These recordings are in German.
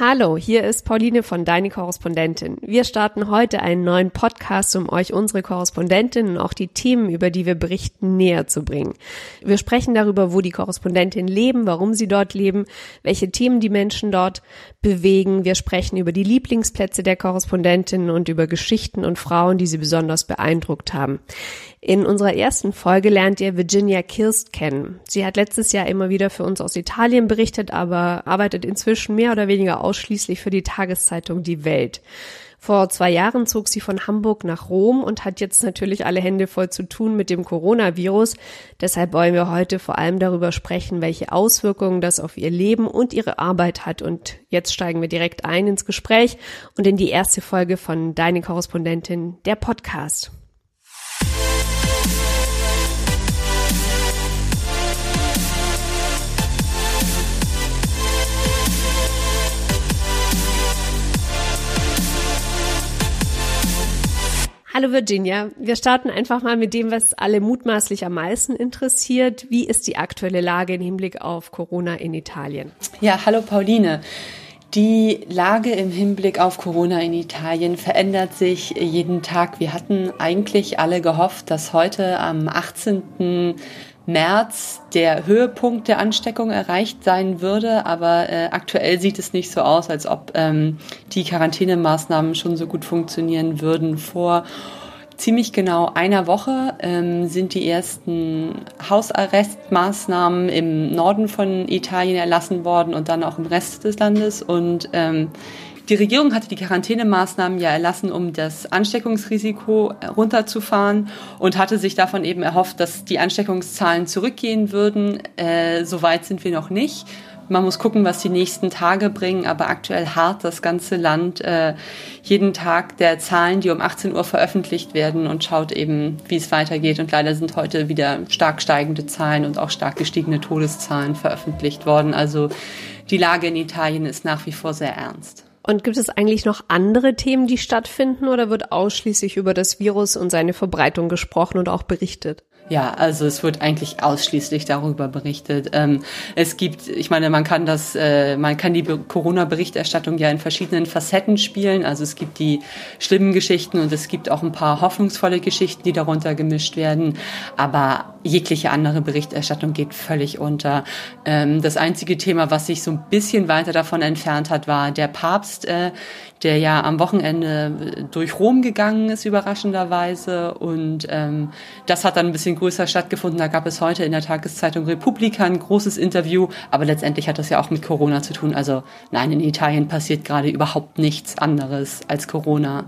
Hallo, hier ist Pauline von Deine Korrespondentin. Wir starten heute einen neuen Podcast, um euch unsere Korrespondentin und auch die Themen, über die wir berichten, näher zu bringen. Wir sprechen darüber, wo die Korrespondentin leben, warum sie dort leben, welche Themen die Menschen dort bewegen. Wir sprechen über die Lieblingsplätze der Korrespondentin und über Geschichten und Frauen, die sie besonders beeindruckt haben. In unserer ersten Folge lernt ihr Virginia Kirst kennen. Sie hat letztes Jahr immer wieder für uns aus Italien berichtet, aber arbeitet inzwischen mehr oder weniger ausschließlich für die Tageszeitung Die Welt. Vor zwei Jahren zog sie von Hamburg nach Rom und hat jetzt natürlich alle Hände voll zu tun mit dem Coronavirus. Deshalb wollen wir heute vor allem darüber sprechen, welche Auswirkungen das auf ihr Leben und ihre Arbeit hat. Und jetzt steigen wir direkt ein ins Gespräch und in die erste Folge von Deine Korrespondentin, der Podcast. Hallo Virginia, wir starten einfach mal mit dem, was alle mutmaßlich am meisten interessiert. Wie ist die aktuelle Lage im Hinblick auf Corona in Italien? Ja, hallo Pauline. Die Lage im Hinblick auf Corona in Italien verändert sich jeden Tag. Wir hatten eigentlich alle gehofft, dass heute am 18. März der Höhepunkt der Ansteckung erreicht sein würde, aber äh, aktuell sieht es nicht so aus, als ob ähm, die Quarantänemaßnahmen schon so gut funktionieren würden. Vor ziemlich genau einer Woche ähm, sind die ersten Hausarrestmaßnahmen im Norden von Italien erlassen worden und dann auch im Rest des Landes und ähm, die Regierung hatte die Quarantänemaßnahmen ja erlassen, um das Ansteckungsrisiko runterzufahren und hatte sich davon eben erhofft, dass die Ansteckungszahlen zurückgehen würden. Äh, Soweit sind wir noch nicht. Man muss gucken, was die nächsten Tage bringen, aber aktuell hart das ganze Land äh, jeden Tag der Zahlen, die um 18 Uhr veröffentlicht werden und schaut eben, wie es weitergeht. Und leider sind heute wieder stark steigende Zahlen und auch stark gestiegene Todeszahlen veröffentlicht worden. Also die Lage in Italien ist nach wie vor sehr ernst. Und gibt es eigentlich noch andere Themen, die stattfinden oder wird ausschließlich über das Virus und seine Verbreitung gesprochen und auch berichtet? Ja, also es wird eigentlich ausschließlich darüber berichtet. Ähm, es gibt, ich meine, man kann das, äh, man kann die Corona-Berichterstattung ja in verschiedenen Facetten spielen. Also es gibt die schlimmen Geschichten und es gibt auch ein paar hoffnungsvolle Geschichten, die darunter gemischt werden. Aber jegliche andere Berichterstattung geht völlig unter. Ähm, das einzige Thema, was sich so ein bisschen weiter davon entfernt hat, war der Papst, äh, der ja am Wochenende durch Rom gegangen ist, überraschenderweise. Und ähm, das hat dann ein bisschen größer stattgefunden. Da gab es heute in der Tageszeitung Republika ein großes Interview. Aber letztendlich hat das ja auch mit Corona zu tun. Also nein, in Italien passiert gerade überhaupt nichts anderes als Corona.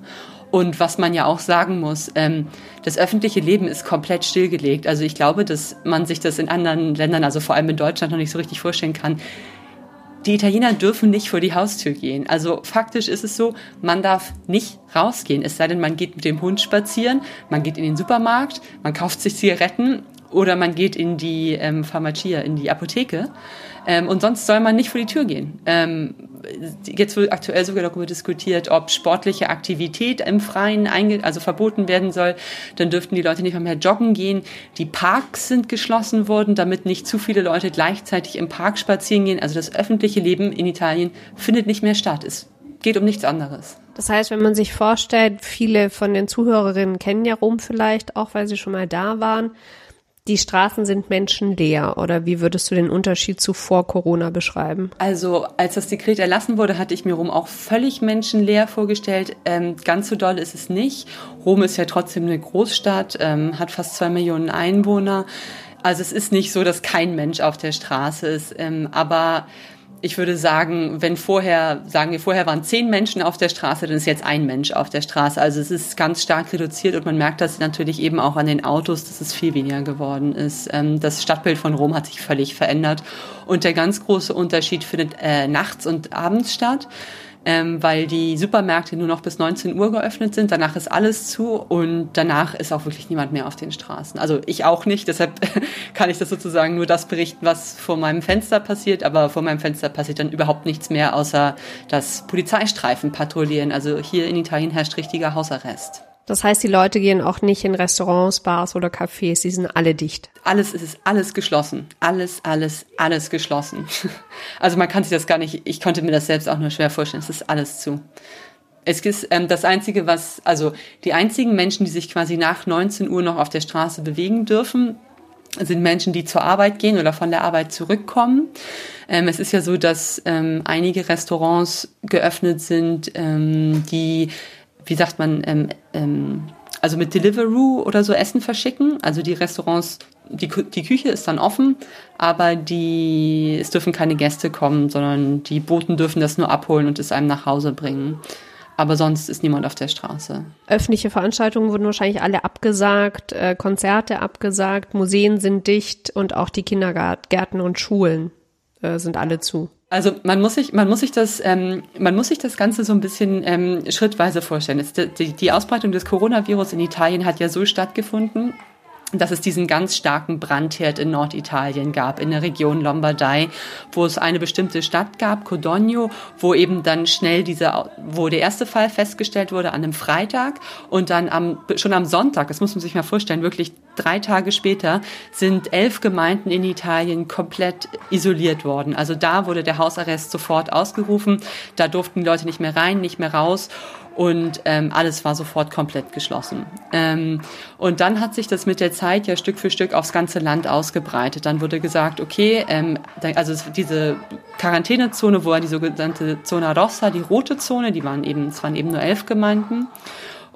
Und was man ja auch sagen muss, ähm, das öffentliche Leben ist komplett stillgelegt. Also ich glaube, dass man sich das in anderen Ländern, also vor allem in Deutschland, noch nicht so richtig vorstellen kann die Italiener dürfen nicht vor die Haustür gehen. Also faktisch ist es so, man darf nicht rausgehen, es sei denn, man geht mit dem Hund spazieren, man geht in den Supermarkt, man kauft sich Zigaretten oder man geht in die ähm, Pharmacia, in die Apotheke. Ähm, und sonst soll man nicht vor die Tür gehen. Ähm, jetzt wird aktuell sogar darüber diskutiert, ob sportliche Aktivität im Freien also verboten werden soll. Dann dürften die Leute nicht mehr, mehr joggen gehen. Die Parks sind geschlossen worden, damit nicht zu viele Leute gleichzeitig im Park spazieren gehen. Also das öffentliche Leben in Italien findet nicht mehr statt. Es geht um nichts anderes. Das heißt, wenn man sich vorstellt, viele von den Zuhörerinnen kennen ja Rom vielleicht, auch weil sie schon mal da waren die Straßen sind menschenleer oder wie würdest du den Unterschied zu vor Corona beschreiben? Also als das Dekret erlassen wurde, hatte ich mir Rom auch völlig menschenleer vorgestellt. Ähm, ganz so doll ist es nicht. Rom ist ja trotzdem eine Großstadt, ähm, hat fast zwei Millionen Einwohner. Also es ist nicht so, dass kein Mensch auf der Straße ist, ähm, aber ich würde sagen, wenn vorher, sagen wir, vorher waren zehn Menschen auf der Straße, dann ist jetzt ein Mensch auf der Straße. Also es ist ganz stark reduziert und man merkt das natürlich eben auch an den Autos, dass es viel weniger geworden ist. Ähm, das Stadtbild von Rom hat sich völlig verändert und der ganz große Unterschied findet äh, nachts und abends statt ähm, weil die Supermärkte nur noch bis 19 Uhr geöffnet sind. Danach ist alles zu und danach ist auch wirklich niemand mehr auf den Straßen. Also ich auch nicht, deshalb kann ich das sozusagen nur das berichten, was vor meinem Fenster passiert, aber vor meinem Fenster passiert dann überhaupt nichts mehr, außer dass Polizeistreifen patrouillieren. Also hier in Italien herrscht richtiger Hausarrest. Das heißt, die Leute gehen auch nicht in Restaurants, Bars oder Cafés, die sind alle dicht. Alles, es ist alles geschlossen. Alles, alles, alles geschlossen. Also man kann sich das gar nicht, ich konnte mir das selbst auch nur schwer vorstellen. Es ist alles zu. Es ist ähm, das Einzige, was, also die einzigen Menschen, die sich quasi nach 19 Uhr noch auf der Straße bewegen dürfen, sind Menschen, die zur Arbeit gehen oder von der Arbeit zurückkommen. Ähm, es ist ja so, dass ähm, einige Restaurants geöffnet sind, ähm, die, wie sagt man, ähm, ähm, also mit Deliveroo oder so Essen verschicken. Also die Restaurants, die, die Küche ist dann offen, aber die, es dürfen keine Gäste kommen, sondern die Boten dürfen das nur abholen und es einem nach Hause bringen. Aber sonst ist niemand auf der Straße. Öffentliche Veranstaltungen wurden wahrscheinlich alle abgesagt, äh, Konzerte abgesagt, Museen sind dicht und auch die Kindergärten und Schulen äh, sind alle zu. Also man muss sich, man muss sich das, ähm, man muss sich das Ganze so ein bisschen ähm, schrittweise vorstellen. Die, die Ausbreitung des Coronavirus in Italien hat ja so stattgefunden, dass es diesen ganz starken Brandherd in Norditalien gab, in der Region Lombardei, wo es eine bestimmte Stadt gab, Codogno, wo eben dann schnell dieser, wo der erste Fall festgestellt wurde an einem Freitag und dann am, schon am Sonntag, das muss man sich mal vorstellen, wirklich drei Tage später sind elf Gemeinden in Italien komplett isoliert worden. Also da wurde der Hausarrest sofort ausgerufen, da durften die Leute nicht mehr rein, nicht mehr raus und ähm, alles war sofort komplett geschlossen. Ähm, und dann hat sich das mit der Zeit ja Stück für Stück aufs ganze Land ausgebreitet. Dann wurde gesagt, okay, ähm, also diese Quarantänezone, wo war die sogenannte Zona Rossa, die rote Zone, die waren eben, es waren eben nur elf Gemeinden.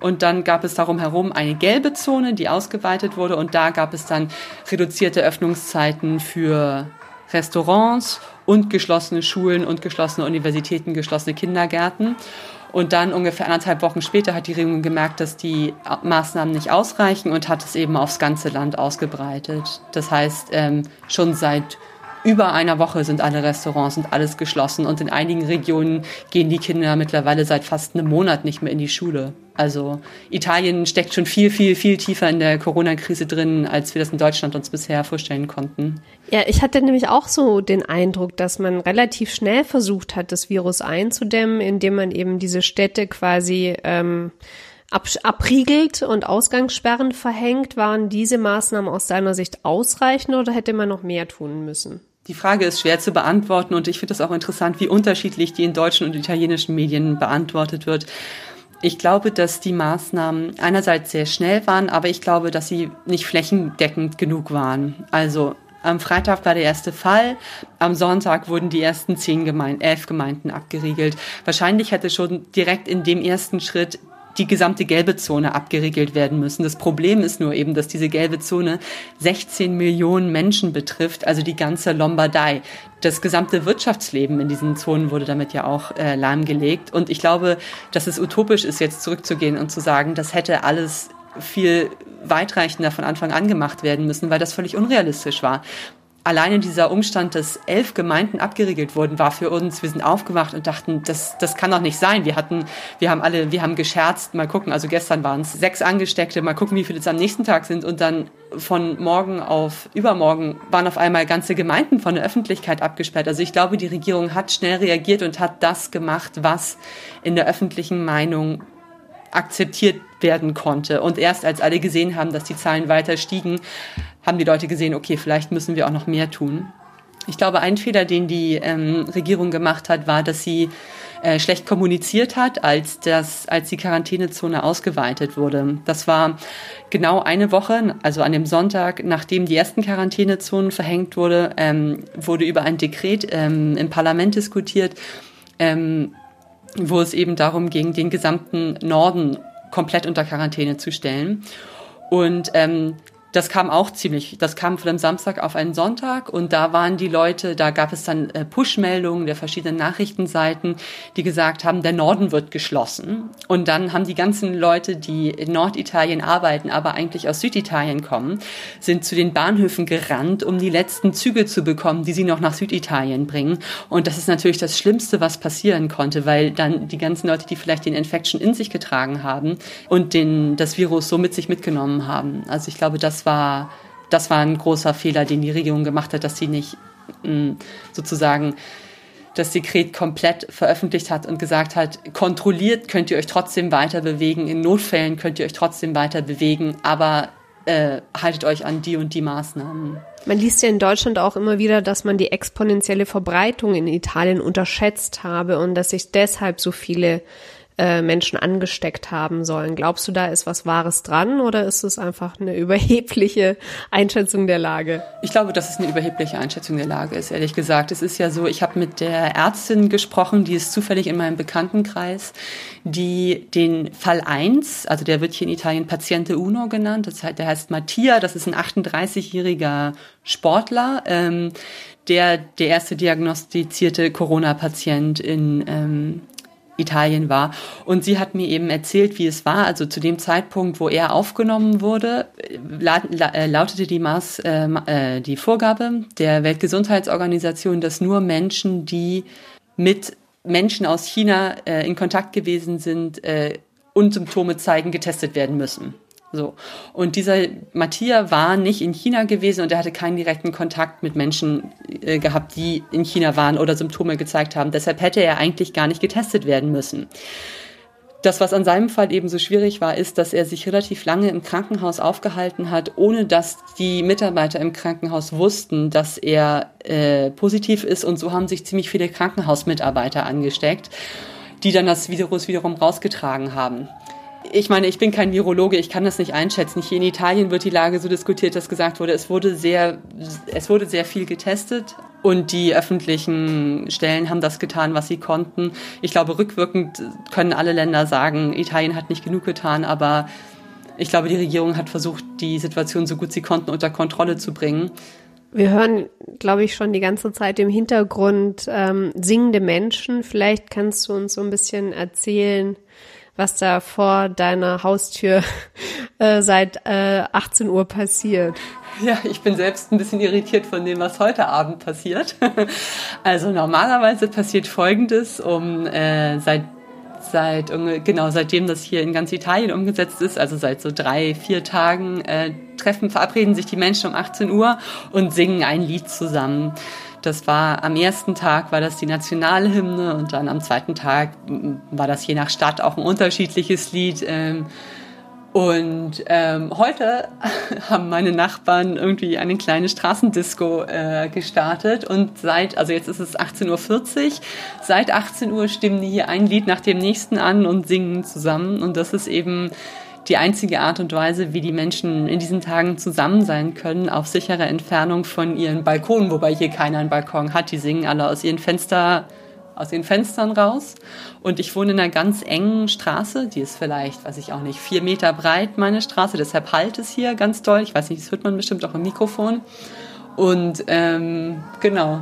Und dann gab es darum herum eine gelbe Zone, die ausgeweitet wurde. Und da gab es dann reduzierte Öffnungszeiten für Restaurants und geschlossene Schulen und geschlossene Universitäten, geschlossene Kindergärten. Und dann ungefähr anderthalb Wochen später hat die Regierung gemerkt, dass die Maßnahmen nicht ausreichen und hat es eben aufs ganze Land ausgebreitet. Das heißt, ähm, schon seit über einer Woche sind alle Restaurants und alles geschlossen und in einigen Regionen gehen die Kinder mittlerweile seit fast einem Monat nicht mehr in die Schule. Also Italien steckt schon viel, viel, viel tiefer in der Corona-Krise drin, als wir das in Deutschland uns bisher vorstellen konnten. Ja, ich hatte nämlich auch so den Eindruck, dass man relativ schnell versucht hat, das Virus einzudämmen, indem man eben diese Städte quasi ähm, ab, abriegelt und Ausgangssperren verhängt. Waren diese Maßnahmen aus seiner Sicht ausreichend oder hätte man noch mehr tun müssen? Die Frage ist schwer zu beantworten und ich finde es auch interessant, wie unterschiedlich die in deutschen und italienischen Medien beantwortet wird. Ich glaube, dass die Maßnahmen einerseits sehr schnell waren, aber ich glaube, dass sie nicht flächendeckend genug waren. Also am Freitag war der erste Fall. Am Sonntag wurden die ersten zehn Gemeinden, elf Gemeinden abgeriegelt. Wahrscheinlich hätte schon direkt in dem ersten Schritt die gesamte gelbe Zone abgeriegelt werden müssen. Das Problem ist nur eben, dass diese gelbe Zone 16 Millionen Menschen betrifft, also die ganze Lombardei. Das gesamte Wirtschaftsleben in diesen Zonen wurde damit ja auch äh, lahmgelegt. Und ich glaube, dass es utopisch ist, jetzt zurückzugehen und zu sagen, das hätte alles viel weitreichender von Anfang an gemacht werden müssen, weil das völlig unrealistisch war alleine dieser Umstand, dass elf Gemeinden abgeriegelt wurden, war für uns, wir sind aufgewacht und dachten, das, das kann doch nicht sein. Wir hatten, wir haben alle, wir haben gescherzt, mal gucken, also gestern waren es sechs Angesteckte, mal gucken, wie viele es am nächsten Tag sind und dann von morgen auf übermorgen waren auf einmal ganze Gemeinden von der Öffentlichkeit abgesperrt. Also ich glaube, die Regierung hat schnell reagiert und hat das gemacht, was in der öffentlichen Meinung akzeptiert werden konnte. Und erst als alle gesehen haben, dass die Zahlen weiter stiegen, haben die Leute gesehen, okay, vielleicht müssen wir auch noch mehr tun. Ich glaube, ein Fehler, den die ähm, Regierung gemacht hat, war, dass sie äh, schlecht kommuniziert hat, als, das, als die Quarantänezone ausgeweitet wurde. Das war genau eine Woche, also an dem Sonntag, nachdem die ersten Quarantänezonen verhängt wurde, ähm, wurde über ein Dekret ähm, im Parlament diskutiert, ähm, wo es eben darum ging, den gesamten Norden komplett unter Quarantäne zu stellen. Und ähm, das kam auch ziemlich, das kam von einem Samstag auf einen Sonntag und da waren die Leute, da gab es dann äh, Push-Meldungen der verschiedenen Nachrichtenseiten, die gesagt haben, der Norden wird geschlossen. Und dann haben die ganzen Leute, die in Norditalien arbeiten, aber eigentlich aus Süditalien kommen, sind zu den Bahnhöfen gerannt, um die letzten Züge zu bekommen, die sie noch nach Süditalien bringen. Und das ist natürlich das Schlimmste, was passieren konnte, weil dann die ganzen Leute, die vielleicht den Infection in sich getragen haben und den, das Virus so mit sich mitgenommen haben. Also ich glaube, das war, das war ein großer Fehler, den die Regierung gemacht hat, dass sie nicht mm, sozusagen das Dekret komplett veröffentlicht hat und gesagt hat, kontrolliert könnt ihr euch trotzdem weiter bewegen, in Notfällen könnt ihr euch trotzdem weiter bewegen, aber äh, haltet euch an die und die Maßnahmen. Man liest ja in Deutschland auch immer wieder, dass man die exponentielle Verbreitung in Italien unterschätzt habe und dass sich deshalb so viele äh, Menschen angesteckt haben sollen. Glaubst du, da ist was Wahres dran oder ist es einfach eine überhebliche Einschätzung der Lage? Ich glaube, dass es eine überhebliche Einschätzung der Lage ist, ehrlich gesagt. Es ist ja so, ich habe mit der Ärztin gesprochen, die ist zufällig in meinem Bekanntenkreis, die den Fall 1, also der wird hier in Italien Paziente Uno genannt, das heißt, der heißt Mattia, das ist ein 38-jähriger Sportler, ähm, der der erste diagnostizierte Corona-Patient in ähm, Italien war. Und sie hat mir eben erzählt, wie es war. Also zu dem Zeitpunkt, wo er aufgenommen wurde, äh, lautete die, Maß, äh, äh, die Vorgabe der Weltgesundheitsorganisation, dass nur Menschen, die mit Menschen aus China äh, in Kontakt gewesen sind äh, und Symptome zeigen, getestet werden müssen. So. Und dieser Mattia war nicht in China gewesen und er hatte keinen direkten Kontakt mit Menschen äh, gehabt, die in China waren oder Symptome gezeigt haben. Deshalb hätte er eigentlich gar nicht getestet werden müssen. Das, was an seinem Fall eben so schwierig war, ist, dass er sich relativ lange im Krankenhaus aufgehalten hat, ohne dass die Mitarbeiter im Krankenhaus wussten, dass er äh, positiv ist. Und so haben sich ziemlich viele Krankenhausmitarbeiter angesteckt, die dann das Virus wiederum rausgetragen haben ich meine, ich bin kein Virologe, ich kann das nicht einschätzen. Hier in Italien wird die Lage so diskutiert, dass gesagt wurde, es wurde sehr, es wurde sehr viel getestet und die öffentlichen Stellen haben das getan, was sie konnten. Ich glaube, rückwirkend können alle Länder sagen, Italien hat nicht genug getan, aber ich glaube, die Regierung hat versucht, die Situation so gut sie konnten unter Kontrolle zu bringen. Wir hören, glaube ich, schon die ganze Zeit im Hintergrund ähm, singende Menschen. Vielleicht kannst du uns so ein bisschen erzählen, was da vor deiner Haustür äh, seit äh, 18 Uhr passiert. Ja, ich bin selbst ein bisschen irritiert von dem, was heute Abend passiert. Also normalerweise passiert Folgendes, um äh, seit seit genau seitdem das hier in ganz Italien umgesetzt ist, also seit so drei vier Tagen äh, treffen verabreden sich die Menschen um 18 Uhr und singen ein Lied zusammen. Das war am ersten Tag war das die Nationalhymne und dann am zweiten Tag war das je nach Stadt auch ein unterschiedliches Lied. Ähm, und ähm, heute haben meine Nachbarn irgendwie eine kleine Straßendisco äh, gestartet und seit, also jetzt ist es 18.40 Uhr, seit 18 Uhr stimmen die hier ein Lied nach dem nächsten an und singen zusammen und das ist eben die einzige Art und Weise, wie die Menschen in diesen Tagen zusammen sein können, auf sichere Entfernung von ihren Balkonen, wobei hier keiner einen Balkon hat. Die singen alle aus ihren Fenster, aus ihren Fenstern raus. Und ich wohne in einer ganz engen Straße, die ist vielleicht, weiß ich auch nicht, vier Meter breit, meine Straße. Deshalb halt es hier ganz doll. Ich weiß nicht, das hört man bestimmt auch im Mikrofon. Und ähm, genau,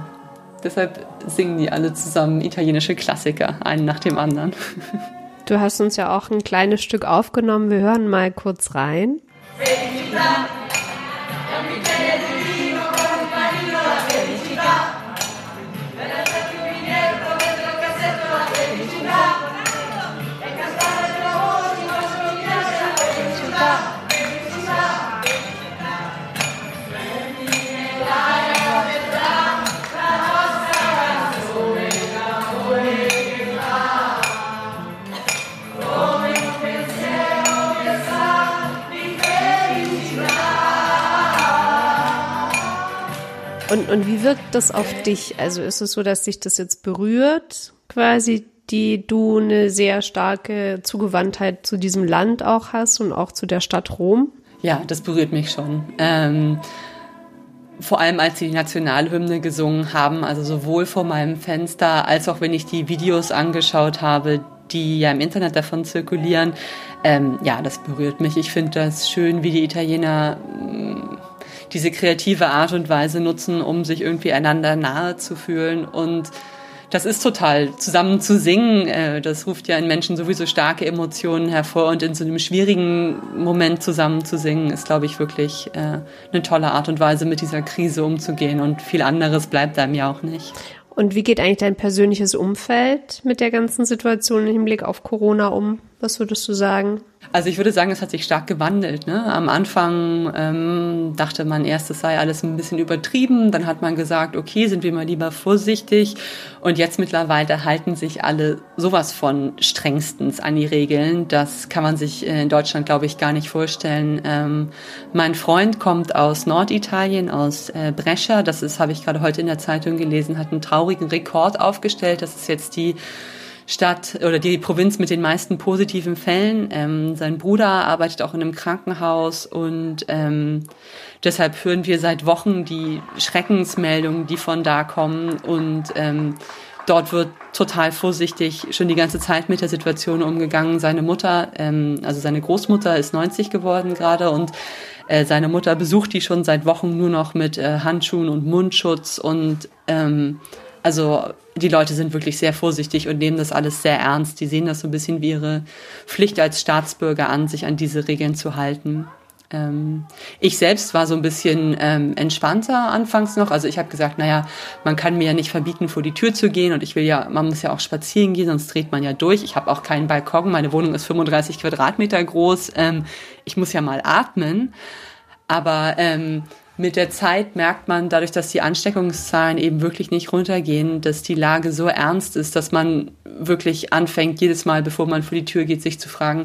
deshalb singen die alle zusammen italienische Klassiker, einen nach dem anderen. Du hast uns ja auch ein kleines Stück aufgenommen. Wir hören mal kurz rein. Felicità, Und, und wie wirkt das auf dich? Also ist es so, dass dich das jetzt berührt, quasi, die du eine sehr starke Zugewandtheit zu diesem Land auch hast und auch zu der Stadt Rom? Ja, das berührt mich schon. Ähm, vor allem als sie die Nationalhymne gesungen haben, also sowohl vor meinem Fenster als auch wenn ich die Videos angeschaut habe, die ja im Internet davon zirkulieren. Ähm, ja, das berührt mich. Ich finde das schön, wie die Italiener diese kreative Art und Weise nutzen, um sich irgendwie einander nahe zu fühlen und das ist total. Zusammen zu singen, äh, das ruft ja in Menschen sowieso starke Emotionen hervor und in so einem schwierigen Moment zusammen zu singen, ist, glaube ich, wirklich äh, eine tolle Art und Weise, mit dieser Krise umzugehen und viel anderes bleibt einem ja auch nicht. Und wie geht eigentlich dein persönliches Umfeld mit der ganzen Situation im Hinblick auf Corona um? Was würdest du sagen? Also ich würde sagen, es hat sich stark gewandelt. Ne? Am Anfang ähm, dachte man erst, es sei alles ein bisschen übertrieben. Dann hat man gesagt, okay, sind wir mal lieber vorsichtig. Und jetzt mittlerweile halten sich alle sowas von strengstens an die Regeln. Das kann man sich in Deutschland, glaube ich, gar nicht vorstellen. Ähm, mein Freund kommt aus Norditalien, aus äh, Brescia. Das ist, habe ich gerade heute in der Zeitung gelesen, hat einen traurigen Rekord aufgestellt. Das ist jetzt die Stadt oder die Provinz mit den meisten positiven Fällen. Ähm, sein Bruder arbeitet auch in einem Krankenhaus und ähm, deshalb hören wir seit Wochen die Schreckensmeldungen, die von da kommen und ähm, dort wird total vorsichtig schon die ganze Zeit mit der Situation umgegangen. Seine Mutter, ähm, also seine Großmutter ist 90 geworden gerade und äh, seine Mutter besucht die schon seit Wochen nur noch mit äh, Handschuhen und Mundschutz und ähm, also die Leute sind wirklich sehr vorsichtig und nehmen das alles sehr ernst. Die sehen das so ein bisschen wie ihre Pflicht als Staatsbürger an, sich an diese Regeln zu halten. Ähm, ich selbst war so ein bisschen ähm, entspannter anfangs noch. Also ich habe gesagt, naja, man kann mir ja nicht verbieten, vor die Tür zu gehen und ich will ja, man muss ja auch spazieren gehen, sonst dreht man ja durch. Ich habe auch keinen Balkon, meine Wohnung ist 35 Quadratmeter groß. Ähm, ich muss ja mal atmen. Aber ähm, mit der Zeit merkt man, dadurch, dass die Ansteckungszahlen eben wirklich nicht runtergehen, dass die Lage so ernst ist, dass man wirklich anfängt, jedes Mal, bevor man vor die Tür geht, sich zu fragen,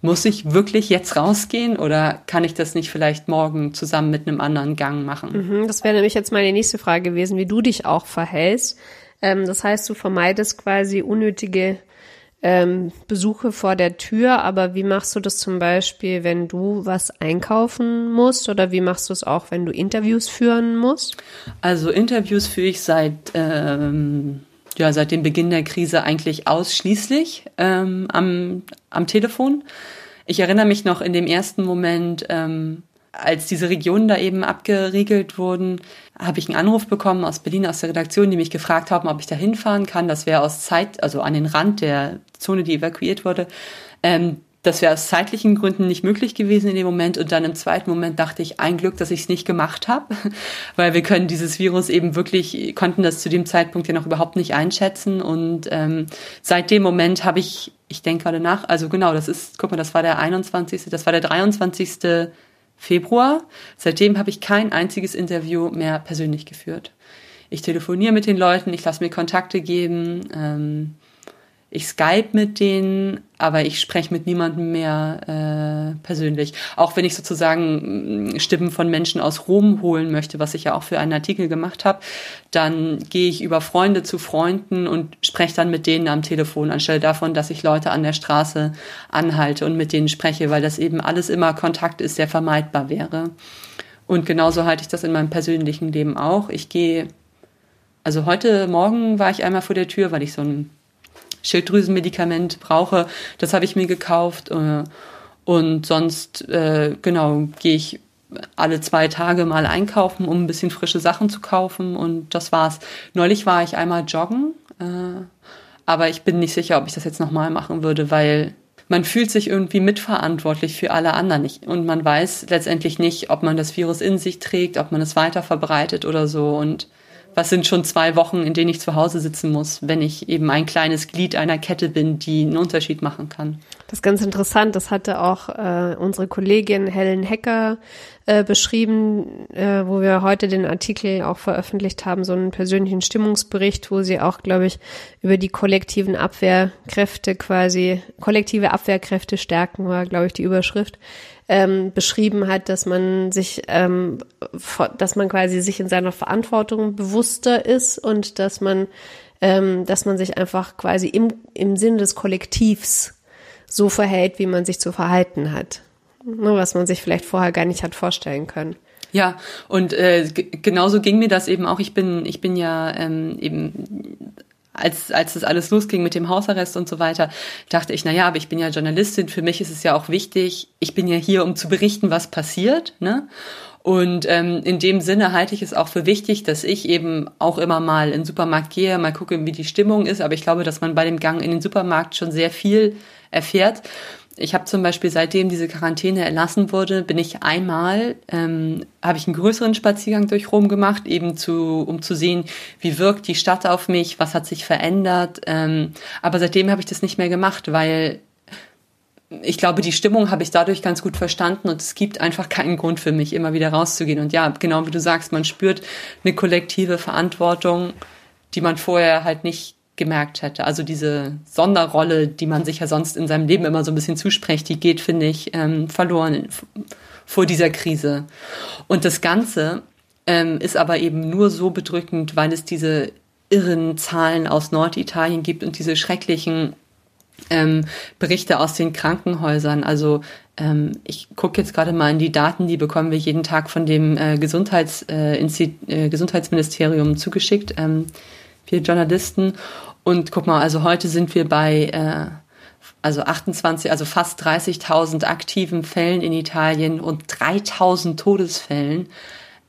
muss ich wirklich jetzt rausgehen oder kann ich das nicht vielleicht morgen zusammen mit einem anderen Gang machen? Mhm, das wäre nämlich jetzt meine nächste Frage gewesen, wie du dich auch verhältst. Ähm, das heißt, du vermeidest quasi unnötige ähm, Besuche vor der Tür, aber wie machst du das zum Beispiel, wenn du was einkaufen musst oder wie machst du es auch, wenn du Interviews führen musst? Also Interviews führe ich seit ähm, ja seit dem Beginn der Krise eigentlich ausschließlich ähm, am am Telefon. Ich erinnere mich noch in dem ersten Moment ähm, als diese Regionen da eben abgeriegelt wurden, habe ich einen Anruf bekommen aus Berlin, aus der Redaktion, die mich gefragt haben, ob ich da hinfahren kann. Das wäre aus Zeit, also an den Rand der Zone, die evakuiert wurde. Ähm, das wäre aus zeitlichen Gründen nicht möglich gewesen in dem Moment. Und dann im zweiten Moment dachte ich, ein Glück, dass ich es nicht gemacht habe, weil wir können dieses Virus eben wirklich, konnten das zu dem Zeitpunkt ja noch überhaupt nicht einschätzen. Und ähm, seit dem Moment habe ich, ich denke gerade nach, also genau, das ist, guck mal, das war der 21., das war der 23. Februar. Seitdem habe ich kein einziges Interview mehr persönlich geführt. Ich telefoniere mit den Leuten, ich lasse mir Kontakte geben. Ähm, ich Skype mit denen, aber ich spreche mit niemandem mehr äh, persönlich. Auch wenn ich sozusagen mm, Stimmen von Menschen aus Rom holen möchte, was ich ja auch für einen Artikel gemacht habe, dann gehe ich über Freunde zu Freunden und spreche dann mit denen am Telefon, anstelle davon, dass ich Leute an der Straße anhalte und mit denen spreche, weil das eben alles immer Kontakt ist, der vermeidbar wäre. Und genauso halte ich das in meinem persönlichen Leben auch. Ich gehe, also heute Morgen war ich einmal vor der Tür, weil ich so ein Schilddrüsenmedikament brauche. Das habe ich mir gekauft. Äh, und sonst, äh, genau, gehe ich alle zwei Tage mal einkaufen, um ein bisschen frische Sachen zu kaufen. Und das war's. Neulich war ich einmal joggen. Äh, aber ich bin nicht sicher, ob ich das jetzt nochmal machen würde, weil man fühlt sich irgendwie mitverantwortlich für alle anderen und man weiß letztendlich nicht, ob man das Virus in sich trägt, ob man es weiter verbreitet oder so und was sind schon zwei Wochen, in denen ich zu Hause sitzen muss, wenn ich eben ein kleines Glied einer Kette bin, die einen Unterschied machen kann. Das ist ganz interessant. Das hatte auch äh, unsere Kollegin Helen Hecker äh, beschrieben, äh, wo wir heute den Artikel auch veröffentlicht haben, so einen persönlichen Stimmungsbericht, wo sie auch, glaube ich, über die kollektiven Abwehrkräfte quasi, kollektive Abwehrkräfte stärken war, glaube ich, die Überschrift, ähm, beschrieben hat, dass man sich, ähm, dass man quasi sich in seiner Verantwortung bewusster ist und dass man, ähm, dass man sich einfach quasi im, im Sinne des Kollektivs so verhält, wie man sich zu verhalten hat. Ne, was man sich vielleicht vorher gar nicht hat vorstellen können. Ja, und äh, genauso ging mir das eben auch. Ich bin, ich bin ja ähm, eben als, als das alles losging mit dem Hausarrest und so weiter, dachte ich, na ja, aber ich bin ja Journalistin, für mich ist es ja auch wichtig, ich bin ja hier, um zu berichten, was passiert, ne? Und ähm, in dem Sinne halte ich es auch für wichtig, dass ich eben auch immer mal in den Supermarkt gehe, mal gucke, wie die Stimmung ist. Aber ich glaube, dass man bei dem Gang in den Supermarkt schon sehr viel erfährt ich habe zum Beispiel seitdem diese Quarantäne erlassen wurde, bin ich einmal, ähm, habe ich einen größeren Spaziergang durch Rom gemacht, eben zu, um zu sehen, wie wirkt die Stadt auf mich, was hat sich verändert. Ähm, aber seitdem habe ich das nicht mehr gemacht, weil ich glaube, die Stimmung habe ich dadurch ganz gut verstanden und es gibt einfach keinen Grund für mich, immer wieder rauszugehen. Und ja, genau wie du sagst, man spürt eine kollektive Verantwortung, die man vorher halt nicht gemerkt hätte. Also diese Sonderrolle, die man sich ja sonst in seinem Leben immer so ein bisschen zuspricht, die geht, finde ich, ähm, verloren vor dieser Krise. Und das Ganze ähm, ist aber eben nur so bedrückend, weil es diese irren Zahlen aus Norditalien gibt und diese schrecklichen ähm, Berichte aus den Krankenhäusern. Also ähm, ich gucke jetzt gerade mal in die Daten, die bekommen wir jeden Tag von dem äh, Gesundheits, äh, äh, Gesundheitsministerium zugeschickt, ähm, wir Journalisten. Und guck mal, also heute sind wir bei äh, also 28, also fast 30.000 aktiven Fällen in Italien und 3.000 Todesfällen.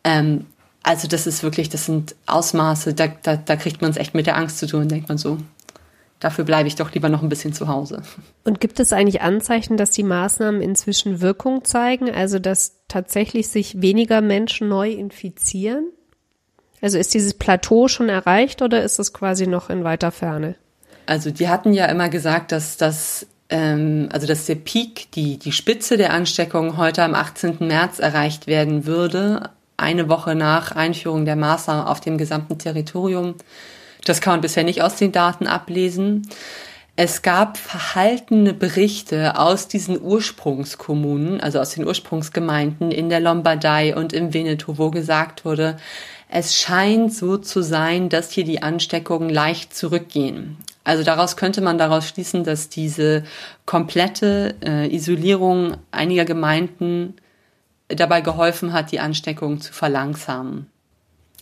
Ähm, also das ist wirklich, das sind Ausmaße, da, da, da kriegt man es echt mit der Angst zu tun, denkt man so dafür bleibe ich doch lieber noch ein bisschen zu Hause. Und gibt es eigentlich Anzeichen, dass die Maßnahmen inzwischen Wirkung zeigen, also dass tatsächlich sich weniger Menschen neu infizieren? Also ist dieses Plateau schon erreicht oder ist es quasi noch in weiter Ferne? Also die hatten ja immer gesagt, dass das ähm, also dass der Peak, die, die Spitze der Ansteckung heute am 18. März erreicht werden würde, eine Woche nach Einführung der Maßnahmen auf dem gesamten Territorium. Das kann man bisher nicht aus den Daten ablesen. Es gab verhaltene Berichte aus diesen Ursprungskommunen, also aus den Ursprungsgemeinden in der Lombardei und im Veneto, wo gesagt wurde, es scheint so zu sein, dass hier die Ansteckungen leicht zurückgehen. Also daraus könnte man daraus schließen, dass diese komplette äh, Isolierung einiger Gemeinden dabei geholfen hat, die Ansteckung zu verlangsamen.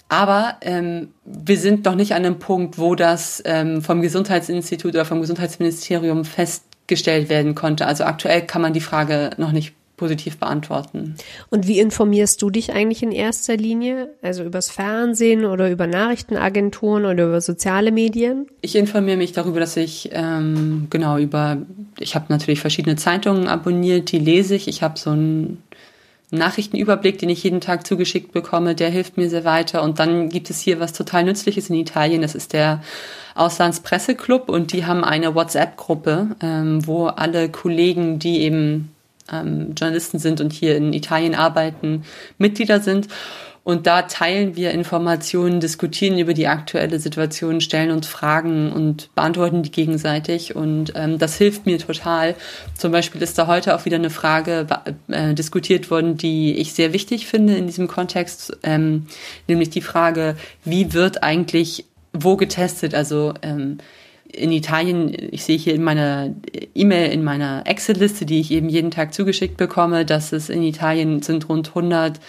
Aber ähm, wir sind noch nicht an einem Punkt, wo das ähm, vom Gesundheitsinstitut oder vom Gesundheitsministerium festgestellt werden konnte. Also aktuell kann man die Frage noch nicht positiv beantworten. Und wie informierst du dich eigentlich in erster Linie? Also übers Fernsehen oder über Nachrichtenagenturen oder über soziale Medien? Ich informiere mich darüber, dass ich ähm, genau über, ich habe natürlich verschiedene Zeitungen abonniert, die lese ich. Ich habe so ein Nachrichtenüberblick, den ich jeden Tag zugeschickt bekomme, der hilft mir sehr weiter. Und dann gibt es hier was total Nützliches in Italien. Das ist der Auslandspresseclub und die haben eine WhatsApp-Gruppe, ähm, wo alle Kollegen, die eben ähm, Journalisten sind und hier in Italien arbeiten, Mitglieder sind. Und da teilen wir Informationen, diskutieren über die aktuelle Situation, stellen uns Fragen und beantworten die gegenseitig. Und ähm, das hilft mir total. Zum Beispiel ist da heute auch wieder eine Frage äh, diskutiert worden, die ich sehr wichtig finde in diesem Kontext, ähm, nämlich die Frage, wie wird eigentlich wo getestet? Also ähm, in Italien, ich sehe hier in meiner E-Mail, in meiner Excel-Liste, die ich eben jeden Tag zugeschickt bekomme, dass es in Italien sind rund 100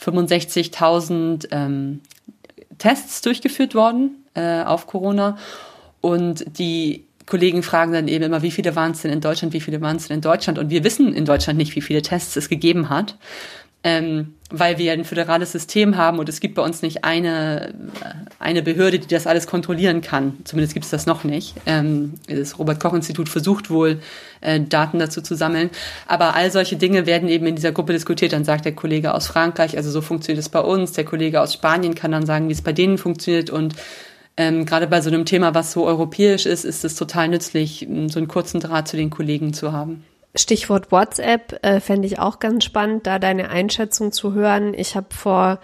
65.000 ähm, Tests durchgeführt worden äh, auf Corona. Und die Kollegen fragen dann eben immer, wie viele waren es denn in Deutschland, wie viele waren es denn in Deutschland? Und wir wissen in Deutschland nicht, wie viele Tests es gegeben hat ähm, weil wir ein föderales System haben und es gibt bei uns nicht eine, eine Behörde, die das alles kontrollieren kann. Zumindest gibt es das noch nicht. Ähm, das Robert-Koch-Institut versucht wohl, äh, Daten dazu zu sammeln. Aber all solche Dinge werden eben in dieser Gruppe diskutiert. Dann sagt der Kollege aus Frankreich, also so funktioniert es bei uns. Der Kollege aus Spanien kann dann sagen, wie es bei denen funktioniert und ähm, gerade bei so einem Thema, was so europäisch ist, ist es total nützlich, so einen kurzen Draht zu den Kollegen zu haben. Stichwort WhatsApp äh, fände ich auch ganz spannend, da deine Einschätzung zu hören. Ich habe vor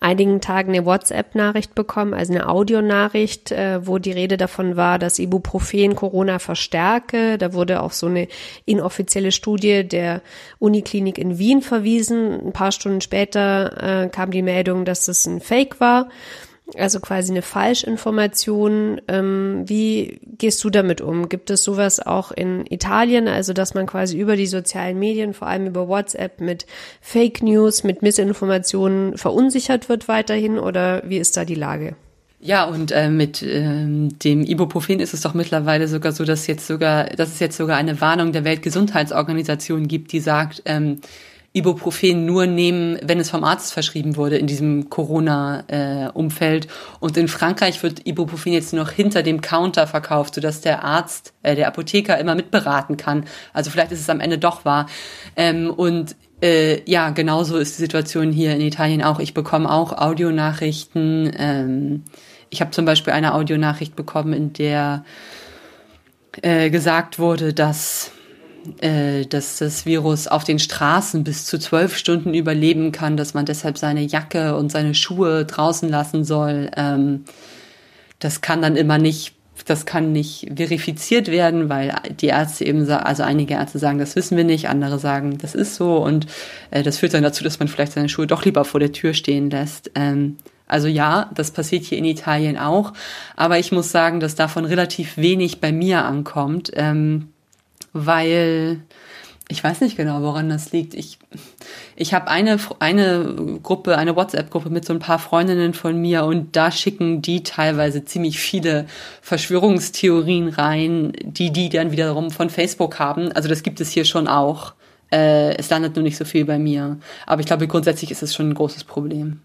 einigen Tagen eine WhatsApp-Nachricht bekommen, also eine Audionachricht, äh, wo die Rede davon war, dass Ibuprofen Corona verstärke. Da wurde auch so eine inoffizielle Studie der Uniklinik in Wien verwiesen. Ein paar Stunden später äh, kam die Meldung, dass es ein Fake war also quasi eine Falschinformation. Ähm, wie gehst du damit um? Gibt es sowas auch in Italien, also dass man quasi über die sozialen Medien, vor allem über WhatsApp, mit Fake News, mit Missinformationen verunsichert wird weiterhin oder wie ist da die Lage? Ja, und äh, mit ähm, dem Ibuprofen ist es doch mittlerweile sogar so, dass jetzt sogar, dass es jetzt sogar eine Warnung der Weltgesundheitsorganisation gibt, die sagt, ähm, Ibuprofen nur nehmen, wenn es vom Arzt verschrieben wurde in diesem Corona-Umfeld. Äh, und in Frankreich wird Ibuprofen jetzt noch hinter dem Counter verkauft, sodass der Arzt, äh, der Apotheker immer mitberaten kann. Also vielleicht ist es am Ende doch wahr. Ähm, und äh, ja, genauso ist die Situation hier in Italien auch. Ich bekomme auch Audionachrichten. Ähm, ich habe zum Beispiel eine Audionachricht bekommen, in der äh, gesagt wurde, dass äh, dass das Virus auf den Straßen bis zu zwölf Stunden überleben kann, dass man deshalb seine Jacke und seine Schuhe draußen lassen soll. Ähm, das kann dann immer nicht das kann nicht verifiziert werden, weil die Ärzte eben also einige Ärzte sagen, das wissen wir nicht, andere sagen, das ist so und äh, das führt dann dazu, dass man vielleicht seine Schuhe doch lieber vor der Tür stehen lässt. Ähm, also ja, das passiert hier in Italien auch, aber ich muss sagen, dass davon relativ wenig bei mir ankommt, ähm, weil ich weiß nicht genau, woran das liegt. Ich, ich habe eine, eine Gruppe, eine WhatsApp-Gruppe mit so ein paar Freundinnen von mir und da schicken die teilweise ziemlich viele Verschwörungstheorien rein, die die dann wiederum von Facebook haben. Also das gibt es hier schon auch. Äh, es landet nur nicht so viel bei mir. Aber ich glaube, grundsätzlich ist es schon ein großes Problem.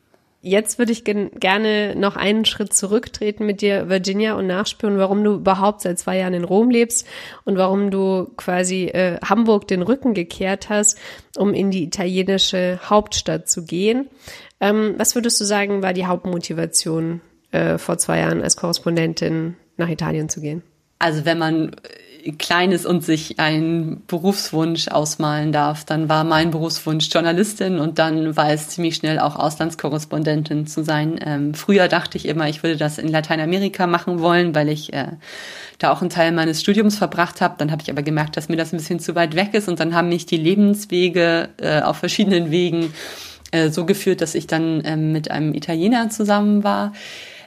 Jetzt würde ich gerne noch einen Schritt zurücktreten mit dir, Virginia, und nachspüren, warum du überhaupt seit zwei Jahren in Rom lebst und warum du quasi äh, Hamburg den Rücken gekehrt hast, um in die italienische Hauptstadt zu gehen. Ähm, was würdest du sagen, war die Hauptmotivation äh, vor zwei Jahren als Korrespondentin nach Italien zu gehen? Also wenn man Kleines und sich einen Berufswunsch ausmalen darf, dann war mein Berufswunsch Journalistin und dann war es ziemlich schnell auch Auslandskorrespondentin zu sein. Ähm, früher dachte ich immer, ich würde das in Lateinamerika machen wollen, weil ich äh, da auch einen Teil meines Studiums verbracht habe. Dann habe ich aber gemerkt, dass mir das ein bisschen zu weit weg ist und dann haben mich die Lebenswege äh, auf verschiedenen Wegen äh, so geführt, dass ich dann ähm, mit einem Italiener zusammen war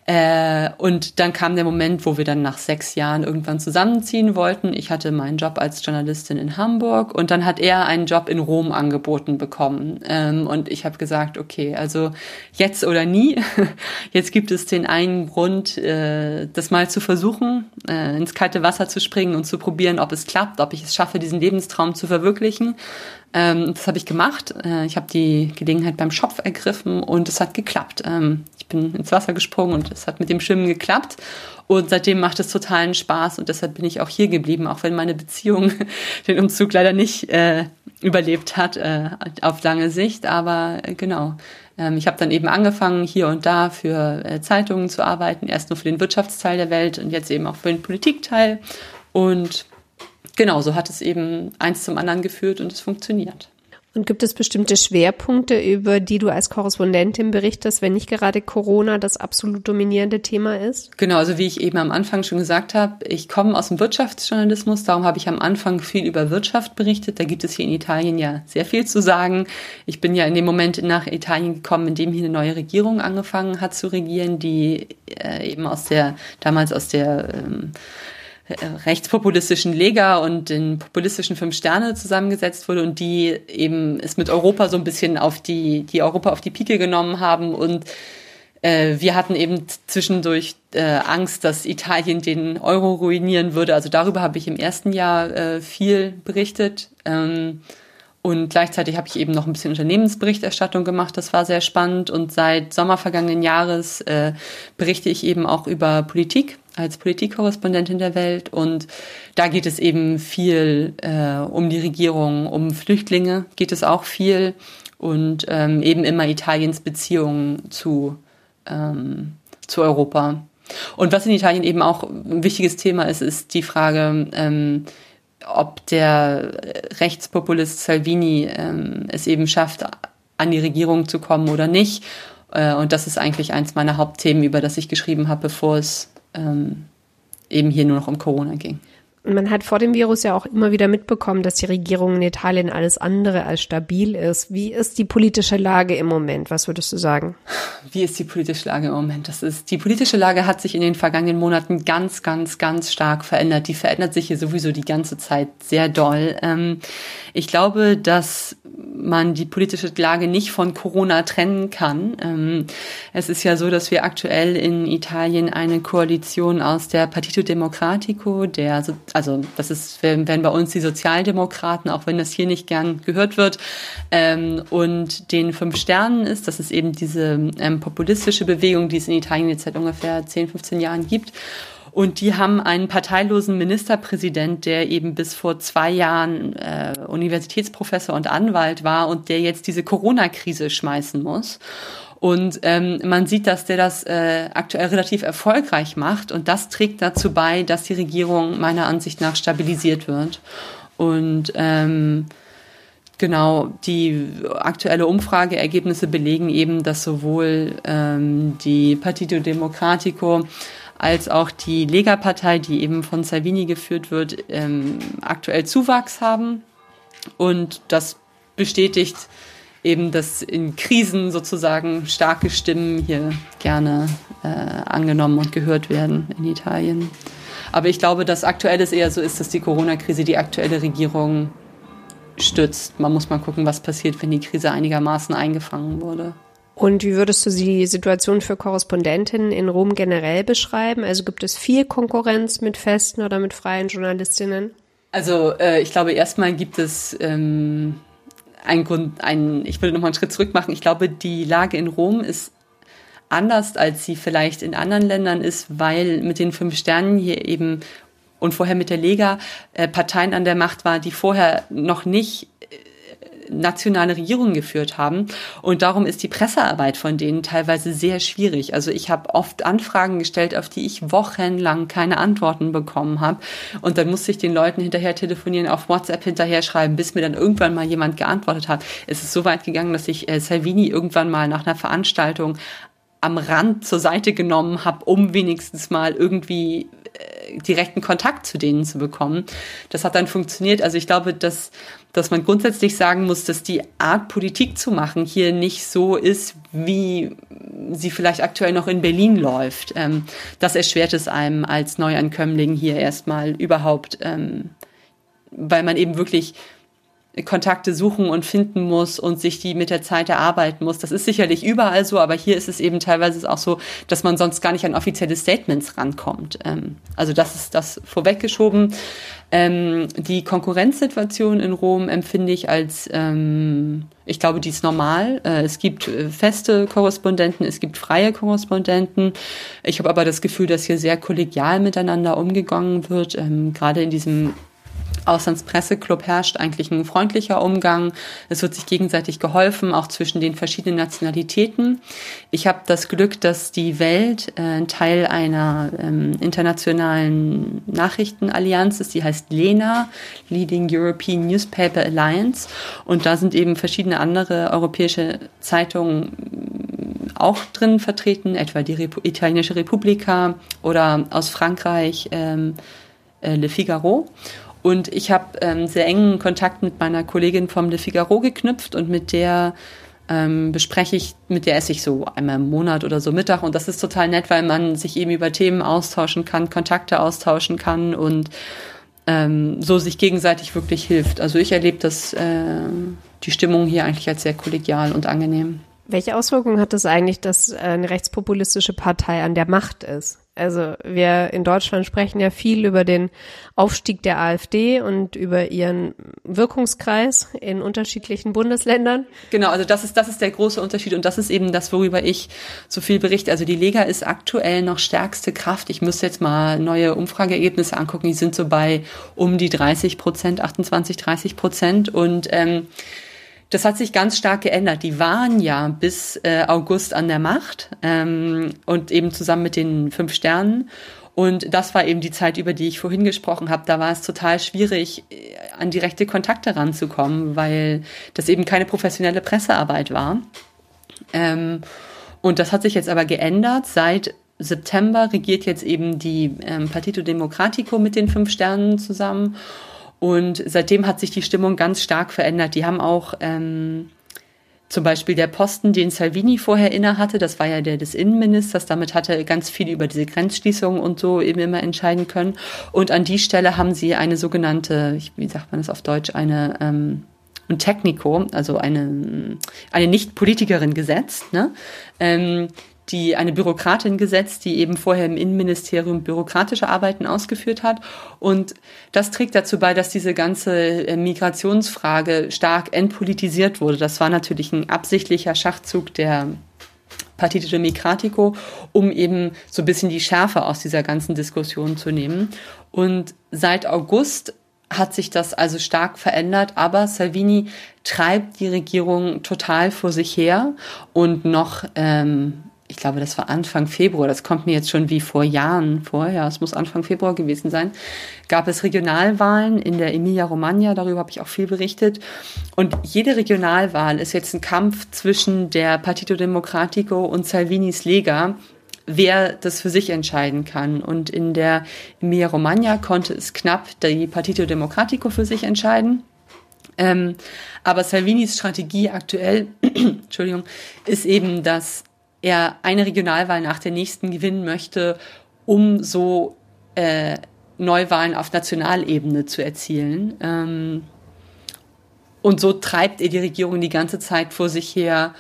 äh, und dann kam der Moment, wo wir dann nach sechs Jahren irgendwann zusammenziehen wollten. Ich hatte meinen Job als Journalistin in Hamburg und dann hat er einen Job in Rom angeboten bekommen. Ähm, und ich habe gesagt, okay, also jetzt oder nie. Jetzt gibt es den einen Grund, äh, das mal zu versuchen, äh, ins kalte Wasser zu springen und zu probieren, ob es klappt, ob ich es schaffe, diesen Lebenstraum zu verwirklichen. Ähm, das habe ich gemacht. Äh, ich habe die Gelegenheit beim Schopf ergriffen und es hat geklappt. Ähm, ich bin ins Wasser gesprungen und es hat mit dem Schwimmen geklappt. Und seitdem macht es totalen Spaß und deshalb bin ich auch hier geblieben, auch wenn meine Beziehung den Umzug leider nicht äh, überlebt hat äh, auf lange Sicht. Aber äh, genau, ähm, ich habe dann eben angefangen, hier und da für äh, Zeitungen zu arbeiten, erst nur für den Wirtschaftsteil der Welt und jetzt eben auch für den Politikteil. Und genau, so hat es eben eins zum anderen geführt und es funktioniert. Und gibt es bestimmte Schwerpunkte, über die du als Korrespondentin berichtest, wenn nicht gerade Corona das absolut dominierende Thema ist? Genau, also wie ich eben am Anfang schon gesagt habe, ich komme aus dem Wirtschaftsjournalismus, darum habe ich am Anfang viel über Wirtschaft berichtet. Da gibt es hier in Italien ja sehr viel zu sagen. Ich bin ja in dem Moment nach Italien gekommen, in dem hier eine neue Regierung angefangen hat zu regieren, die äh, eben aus der, damals aus der ähm, rechtspopulistischen Lega und den populistischen Fünf Sterne zusammengesetzt wurde und die eben es mit Europa so ein bisschen auf die, die Europa auf die Pike genommen haben und äh, wir hatten eben zwischendurch äh, Angst, dass Italien den Euro ruinieren würde. Also darüber habe ich im ersten Jahr äh, viel berichtet. Ähm, und gleichzeitig habe ich eben noch ein bisschen Unternehmensberichterstattung gemacht. Das war sehr spannend. Und seit Sommer vergangenen Jahres äh, berichte ich eben auch über Politik als Politikkorrespondentin der Welt. Und da geht es eben viel äh, um die Regierung, um Flüchtlinge geht es auch viel und ähm, eben immer Italiens Beziehungen zu, ähm, zu Europa. Und was in Italien eben auch ein wichtiges Thema ist, ist die Frage, ähm, ob der Rechtspopulist Salvini ähm, es eben schafft, an die Regierung zu kommen oder nicht. Äh, und das ist eigentlich eins meiner Hauptthemen, über das ich geschrieben habe, bevor es ähm, eben hier nur noch um Corona ging. Man hat vor dem Virus ja auch immer wieder mitbekommen, dass die Regierung in Italien alles andere als stabil ist. Wie ist die politische Lage im Moment? Was würdest du sagen? Wie ist die politische Lage im Moment? Das ist, die politische Lage hat sich in den vergangenen Monaten ganz, ganz, ganz stark verändert. Die verändert sich hier sowieso die ganze Zeit sehr doll. Ähm, ich glaube, dass man die politische Lage nicht von Corona trennen kann. Ähm, es ist ja so, dass wir aktuell in Italien eine Koalition aus der Partito Democratico, der, also das ist, werden bei uns die Sozialdemokraten, auch wenn das hier nicht gern gehört wird, ähm, und den Fünf Sternen ist, das ist eben diese ähm, populistische Bewegung, die es in Italien jetzt seit ungefähr 10, 15 Jahren gibt. Und die haben einen parteilosen Ministerpräsident, der eben bis vor zwei Jahren äh, Universitätsprofessor und Anwalt war und der jetzt diese Corona-Krise schmeißen muss. Und ähm, man sieht, dass der das äh, aktuell relativ erfolgreich macht. Und das trägt dazu bei, dass die Regierung meiner Ansicht nach stabilisiert wird. Und ähm, Genau, die aktuelle Umfrageergebnisse belegen eben, dass sowohl ähm, die Partito Democratico als auch die Lega-Partei, die eben von Salvini geführt wird, ähm, aktuell Zuwachs haben. Und das bestätigt eben, dass in Krisen sozusagen starke Stimmen hier gerne äh, angenommen und gehört werden in Italien. Aber ich glaube, dass aktuell es eher so ist, dass die Corona-Krise die aktuelle Regierung stützt. Man muss mal gucken, was passiert, wenn die Krise einigermaßen eingefangen wurde. Und wie würdest du die Situation für Korrespondentinnen in Rom generell beschreiben? Also gibt es viel Konkurrenz mit festen oder mit freien Journalistinnen? Also äh, ich glaube, erstmal gibt es ähm, einen Grund, ein, ich würde nochmal einen Schritt zurück machen. Ich glaube, die Lage in Rom ist anders, als sie vielleicht in anderen Ländern ist, weil mit den fünf Sternen hier eben und vorher mit der Lega äh, Parteien an der Macht war, die vorher noch nicht äh, nationale Regierungen geführt haben. Und darum ist die Pressearbeit von denen teilweise sehr schwierig. Also ich habe oft Anfragen gestellt, auf die ich wochenlang keine Antworten bekommen habe. Und dann musste ich den Leuten hinterher telefonieren, auf WhatsApp hinterher schreiben, bis mir dann irgendwann mal jemand geantwortet hat. Es ist so weit gegangen, dass ich äh, Salvini irgendwann mal nach einer Veranstaltung am Rand zur Seite genommen habe, um wenigstens mal irgendwie direkten Kontakt zu denen zu bekommen. Das hat dann funktioniert. Also ich glaube, dass, dass man grundsätzlich sagen muss, dass die Art Politik zu machen hier nicht so ist, wie sie vielleicht aktuell noch in Berlin läuft. Ähm, das erschwert es einem als Neuankömmling hier erstmal überhaupt, ähm, weil man eben wirklich Kontakte suchen und finden muss und sich die mit der Zeit erarbeiten muss. Das ist sicherlich überall so, aber hier ist es eben teilweise auch so, dass man sonst gar nicht an offizielle Statements rankommt. Ähm, also das ist das vorweggeschoben. Ähm, die Konkurrenzsituation in Rom empfinde ich als, ähm, ich glaube, die ist normal. Äh, es gibt äh, feste Korrespondenten, es gibt freie Korrespondenten. Ich habe aber das Gefühl, dass hier sehr kollegial miteinander umgegangen wird, gerade in diesem Auslandspresseclub herrscht eigentlich ein freundlicher Umgang. Es wird sich gegenseitig geholfen, auch zwischen den verschiedenen Nationalitäten. Ich habe das Glück, dass die Welt äh, Teil einer ähm, internationalen Nachrichtenallianz ist, die heißt LENA, Leading European Newspaper Alliance. Und da sind eben verschiedene andere europäische Zeitungen auch drin vertreten, etwa die Repu Italienische Republika oder aus Frankreich ähm, äh, Le Figaro. Und ich habe ähm, sehr engen Kontakt mit meiner Kollegin vom Le Figaro geknüpft und mit der ähm, bespreche ich, mit der esse ich so einmal im Monat oder so Mittag und das ist total nett, weil man sich eben über Themen austauschen kann, Kontakte austauschen kann und ähm, so sich gegenseitig wirklich hilft. Also ich erlebe das, äh, die Stimmung hier eigentlich als sehr kollegial und angenehm. Welche Auswirkungen hat das eigentlich, dass eine rechtspopulistische Partei an der Macht ist? Also wir in Deutschland sprechen ja viel über den Aufstieg der AfD und über ihren Wirkungskreis in unterschiedlichen Bundesländern. Genau, also das ist, das ist der große Unterschied und das ist eben das, worüber ich so viel berichte. Also die Lega ist aktuell noch stärkste Kraft. Ich müsste jetzt mal neue Umfrageergebnisse angucken. Die sind so bei um die 30 Prozent, 28, 30 Prozent und ähm, das hat sich ganz stark geändert. Die waren ja bis äh, August an der Macht ähm, und eben zusammen mit den fünf Sternen. Und das war eben die Zeit, über die ich vorhin gesprochen habe. Da war es total schwierig, äh, an direkte Kontakte ranzukommen, weil das eben keine professionelle Pressearbeit war. Ähm, und das hat sich jetzt aber geändert. Seit September regiert jetzt eben die ähm, Partito Democratico mit den fünf Sternen zusammen. Und seitdem hat sich die Stimmung ganz stark verändert. Die haben auch ähm, zum Beispiel der Posten, den Salvini vorher inne hatte, das war ja der des Innenministers, damit hat er ganz viel über diese Grenzschließungen und so eben immer entscheiden können. Und an die Stelle haben sie eine sogenannte, wie sagt man das auf Deutsch, eine ähm, ein Technico, also eine, eine Nicht-Politikerin gesetzt, ne? ähm, die eine Bürokratin gesetzt, die eben vorher im Innenministerium bürokratische Arbeiten ausgeführt hat. Und das trägt dazu bei, dass diese ganze äh, Migrationsfrage stark entpolitisiert wurde. Das war natürlich ein absichtlicher Schachzug der Partito Democratico, um eben so ein bisschen die Schärfe aus dieser ganzen Diskussion zu nehmen. Und seit August hat sich das also stark verändert, aber Salvini treibt die Regierung total vor sich her und noch ähm, ich glaube, das war Anfang Februar, das kommt mir jetzt schon wie vor Jahren vor, ja, es muss Anfang Februar gewesen sein, gab es Regionalwahlen in der Emilia-Romagna, darüber habe ich auch viel berichtet. Und jede Regionalwahl ist jetzt ein Kampf zwischen der Partito Democratico und Salvinis Lega, wer das für sich entscheiden kann. Und in der Emilia-Romagna konnte es knapp die Partito Democratico für sich entscheiden. Ähm, aber Salvinis Strategie aktuell, Entschuldigung, ist eben, dass er eine Regionalwahl nach der nächsten gewinnen möchte, um so äh, Neuwahlen auf Nationalebene zu erzielen. Ähm, und so treibt er die Regierung die ganze Zeit vor sich her.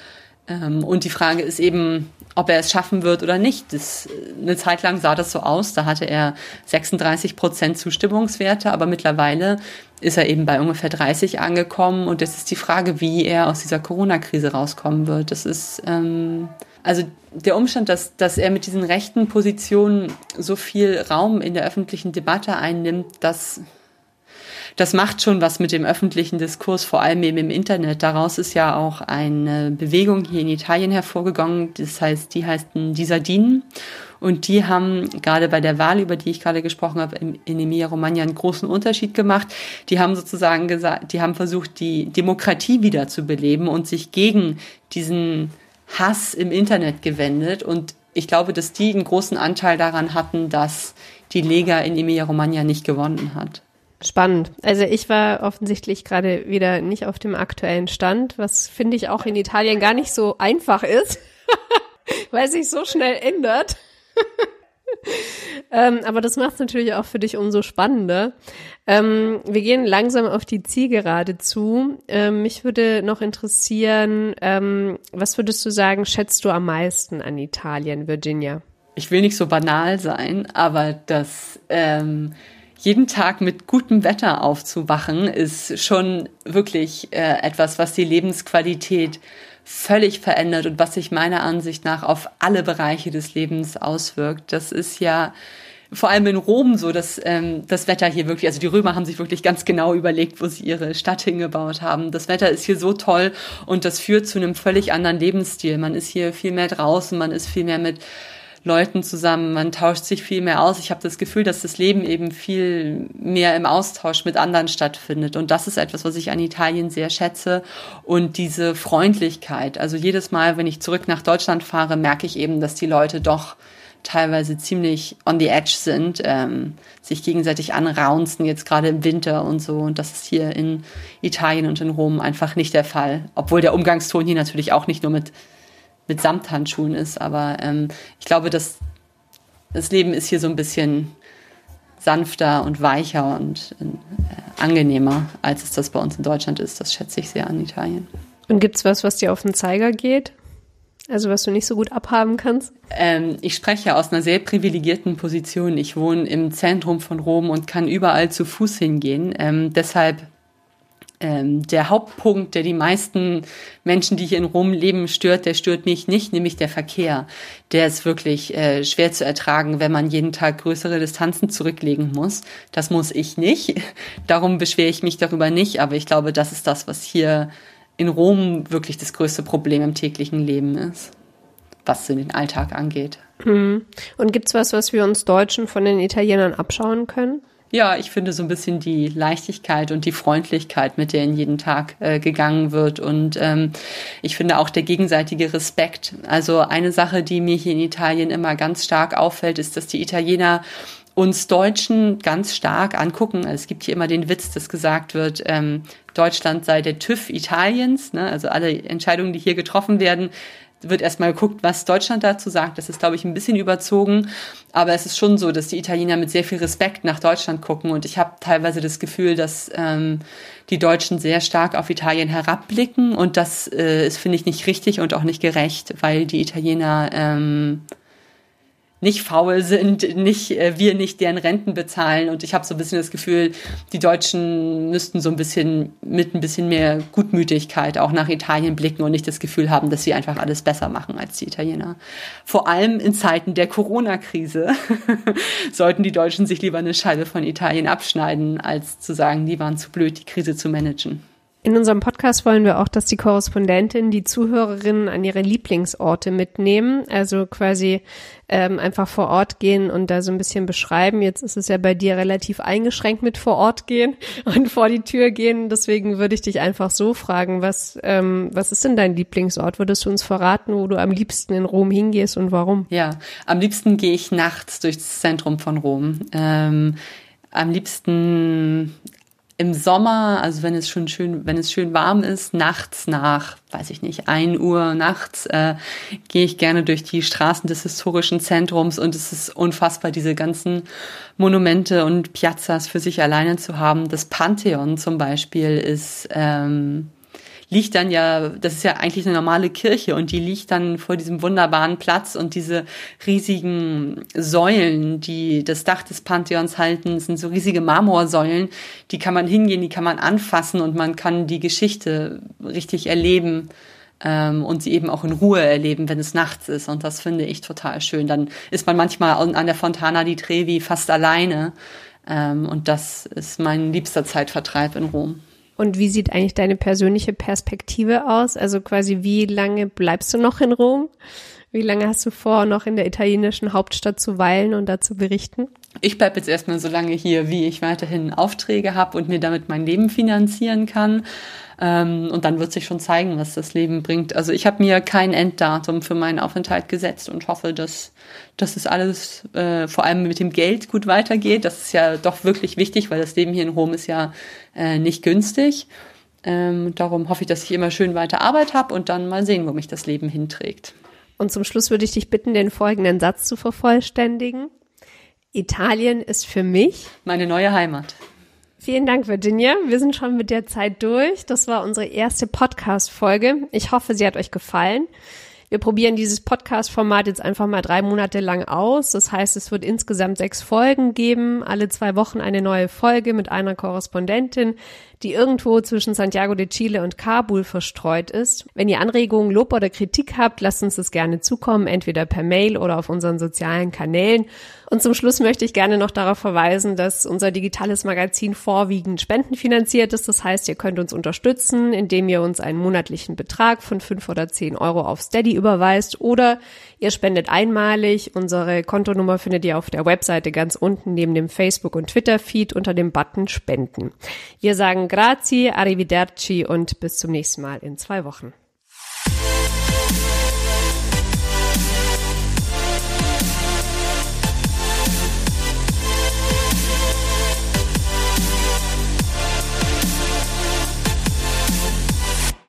Ähm, und die Frage ist eben, ob er es schaffen wird oder nicht. Das, eine Zeit lang sah das so aus. Da hatte er 36 Prozent Zustimmungswerte, aber mittlerweile ist er eben bei ungefähr 30 angekommen. Und jetzt ist die Frage, wie er aus dieser Corona-Krise rauskommen wird. Das ist ähm, also der Umstand, dass, dass er mit diesen rechten Positionen so viel Raum in der öffentlichen Debatte einnimmt, das, das macht schon was mit dem öffentlichen Diskurs, vor allem eben im Internet. Daraus ist ja auch eine Bewegung hier in Italien hervorgegangen, das heißt, die heißen die Sardinen. Und die haben gerade bei der Wahl, über die ich gerade gesprochen habe, in Emilia-Romagna einen großen Unterschied gemacht. Die haben sozusagen gesagt, die haben versucht, die Demokratie wiederzubeleben und sich gegen diesen Hass im Internet gewendet. Und ich glaube, dass die einen großen Anteil daran hatten, dass die Lega in Emilia-Romagna nicht gewonnen hat. Spannend. Also ich war offensichtlich gerade wieder nicht auf dem aktuellen Stand, was finde ich auch in Italien gar nicht so einfach ist, weil sich so schnell ändert. ähm, aber das macht es natürlich auch für dich umso spannender. Ähm, wir gehen langsam auf die Zielgerade zu. Ähm, mich würde noch interessieren, ähm, was würdest du sagen, schätzt du am meisten an Italien, Virginia? Ich will nicht so banal sein, aber das ähm, jeden Tag mit gutem Wetter aufzuwachen, ist schon wirklich äh, etwas, was die Lebensqualität völlig verändert und was sich meiner Ansicht nach auf alle Bereiche des Lebens auswirkt. Das ist ja vor allem in Rom so, dass ähm, das Wetter hier wirklich, also die Römer haben sich wirklich ganz genau überlegt, wo sie ihre Stadt hingebaut haben. Das Wetter ist hier so toll und das führt zu einem völlig anderen Lebensstil. Man ist hier viel mehr draußen, man ist viel mehr mit Leuten zusammen, man tauscht sich viel mehr aus. Ich habe das Gefühl, dass das Leben eben viel mehr im Austausch mit anderen stattfindet. Und das ist etwas, was ich an Italien sehr schätze. Und diese Freundlichkeit. Also jedes Mal, wenn ich zurück nach Deutschland fahre, merke ich eben, dass die Leute doch teilweise ziemlich on the edge sind, ähm, sich gegenseitig anraunzen, jetzt gerade im Winter und so. Und das ist hier in Italien und in Rom einfach nicht der Fall. Obwohl der Umgangston hier natürlich auch nicht nur mit mit Samthandschuhen ist. Aber ähm, ich glaube, dass das Leben ist hier so ein bisschen sanfter und weicher und äh, angenehmer, als es das bei uns in Deutschland ist. Das schätze ich sehr an Italien. Und gibt's was, was dir auf den Zeiger geht? Also was du nicht so gut abhaben kannst? Ähm, ich spreche aus einer sehr privilegierten Position. Ich wohne im Zentrum von Rom und kann überall zu Fuß hingehen. Ähm, deshalb ähm, der Hauptpunkt, der die meisten Menschen, die hier in Rom leben, stört, der stört mich nicht, nämlich der Verkehr. Der ist wirklich äh, schwer zu ertragen, wenn man jeden Tag größere Distanzen zurücklegen muss. Das muss ich nicht. Darum beschwere ich mich darüber nicht, aber ich glaube, das ist das, was hier in Rom wirklich das größte Problem im täglichen Leben ist, was den Alltag angeht. Hm. Und gibt's was, was wir uns Deutschen von den Italienern abschauen können? Ja, ich finde so ein bisschen die Leichtigkeit und die Freundlichkeit, mit der in jeden Tag äh, gegangen wird. Und ähm, ich finde auch der gegenseitige Respekt. Also eine Sache, die mir hier in Italien immer ganz stark auffällt, ist, dass die Italiener uns Deutschen ganz stark angucken. Also es gibt hier immer den Witz, dass gesagt wird, ähm, Deutschland sei der TÜV Italiens. Ne? Also alle Entscheidungen, die hier getroffen werden, wird erstmal geguckt, was Deutschland dazu sagt. Das ist, glaube ich, ein bisschen überzogen. Aber es ist schon so, dass die Italiener mit sehr viel Respekt nach Deutschland gucken. Und ich habe teilweise das Gefühl, dass ähm, die Deutschen sehr stark auf Italien herabblicken. Und das äh, ist, finde ich, nicht richtig und auch nicht gerecht, weil die Italiener ähm, nicht faul sind, nicht äh, wir nicht deren Renten bezahlen und ich habe so ein bisschen das Gefühl, die Deutschen müssten so ein bisschen mit ein bisschen mehr Gutmütigkeit auch nach Italien blicken und nicht das Gefühl haben, dass sie einfach alles besser machen als die Italiener. Vor allem in Zeiten der Corona-Krise sollten die Deutschen sich lieber eine Scheibe von Italien abschneiden, als zu sagen, die waren zu blöd, die Krise zu managen. In unserem Podcast wollen wir auch, dass die Korrespondentin die Zuhörerinnen an ihre Lieblingsorte mitnehmen, also quasi ähm, einfach vor Ort gehen und da so ein bisschen beschreiben. Jetzt ist es ja bei dir relativ eingeschränkt mit vor Ort gehen und vor die Tür gehen. Deswegen würde ich dich einfach so fragen, was, ähm, was ist denn dein Lieblingsort? Würdest du uns verraten, wo du am liebsten in Rom hingehst und warum? Ja, am liebsten gehe ich nachts durchs Zentrum von Rom. Ähm, am liebsten im Sommer, also wenn es schon schön, wenn es schön warm ist, nachts nach, weiß ich nicht, ein Uhr nachts, äh, gehe ich gerne durch die Straßen des historischen Zentrums und es ist unfassbar, diese ganzen Monumente und Piazzas für sich alleine zu haben. Das Pantheon zum Beispiel ist ähm, liegt dann ja, das ist ja eigentlich eine normale Kirche und die liegt dann vor diesem wunderbaren Platz und diese riesigen Säulen, die das Dach des Pantheons halten, sind so riesige Marmorsäulen, die kann man hingehen, die kann man anfassen und man kann die Geschichte richtig erleben ähm, und sie eben auch in Ruhe erleben, wenn es nachts ist. Und das finde ich total schön. Dann ist man manchmal an der Fontana di Trevi fast alleine. Ähm, und das ist mein liebster Zeitvertreib in Rom. Und wie sieht eigentlich deine persönliche Perspektive aus? Also quasi, wie lange bleibst du noch in Rom? Wie lange hast du vor, noch in der italienischen Hauptstadt zu weilen und dazu berichten? Ich bleibe jetzt erstmal so lange hier, wie ich weiterhin Aufträge habe und mir damit mein Leben finanzieren kann. Ähm, und dann wird sich schon zeigen, was das Leben bringt. Also ich habe mir kein Enddatum für meinen Aufenthalt gesetzt und hoffe, dass, dass es alles äh, vor allem mit dem Geld gut weitergeht. Das ist ja doch wirklich wichtig, weil das Leben hier in Rom ist ja äh, nicht günstig. Ähm, darum hoffe ich, dass ich immer schön weiter Arbeit habe und dann mal sehen, wo mich das Leben hinträgt. Und zum Schluss würde ich dich bitten, den folgenden Satz zu vervollständigen. Italien ist für mich meine neue Heimat. Vielen Dank, Virginia. Wir sind schon mit der Zeit durch. Das war unsere erste Podcast-Folge. Ich hoffe, sie hat euch gefallen. Wir probieren dieses Podcast-Format jetzt einfach mal drei Monate lang aus. Das heißt, es wird insgesamt sechs Folgen geben, alle zwei Wochen eine neue Folge mit einer Korrespondentin, die irgendwo zwischen Santiago de Chile und Kabul verstreut ist. Wenn ihr Anregungen, Lob oder Kritik habt, lasst uns das gerne zukommen, entweder per Mail oder auf unseren sozialen Kanälen. Und zum Schluss möchte ich gerne noch darauf verweisen, dass unser digitales Magazin vorwiegend spendenfinanziert ist. Das heißt, ihr könnt uns unterstützen, indem ihr uns einen monatlichen Betrag von fünf oder zehn Euro auf Steady überweist oder ihr spendet einmalig. Unsere Kontonummer findet ihr auf der Webseite ganz unten neben dem Facebook- und Twitter-Feed unter dem Button Spenden. Wir sagen grazie, arrivederci und bis zum nächsten Mal in zwei Wochen.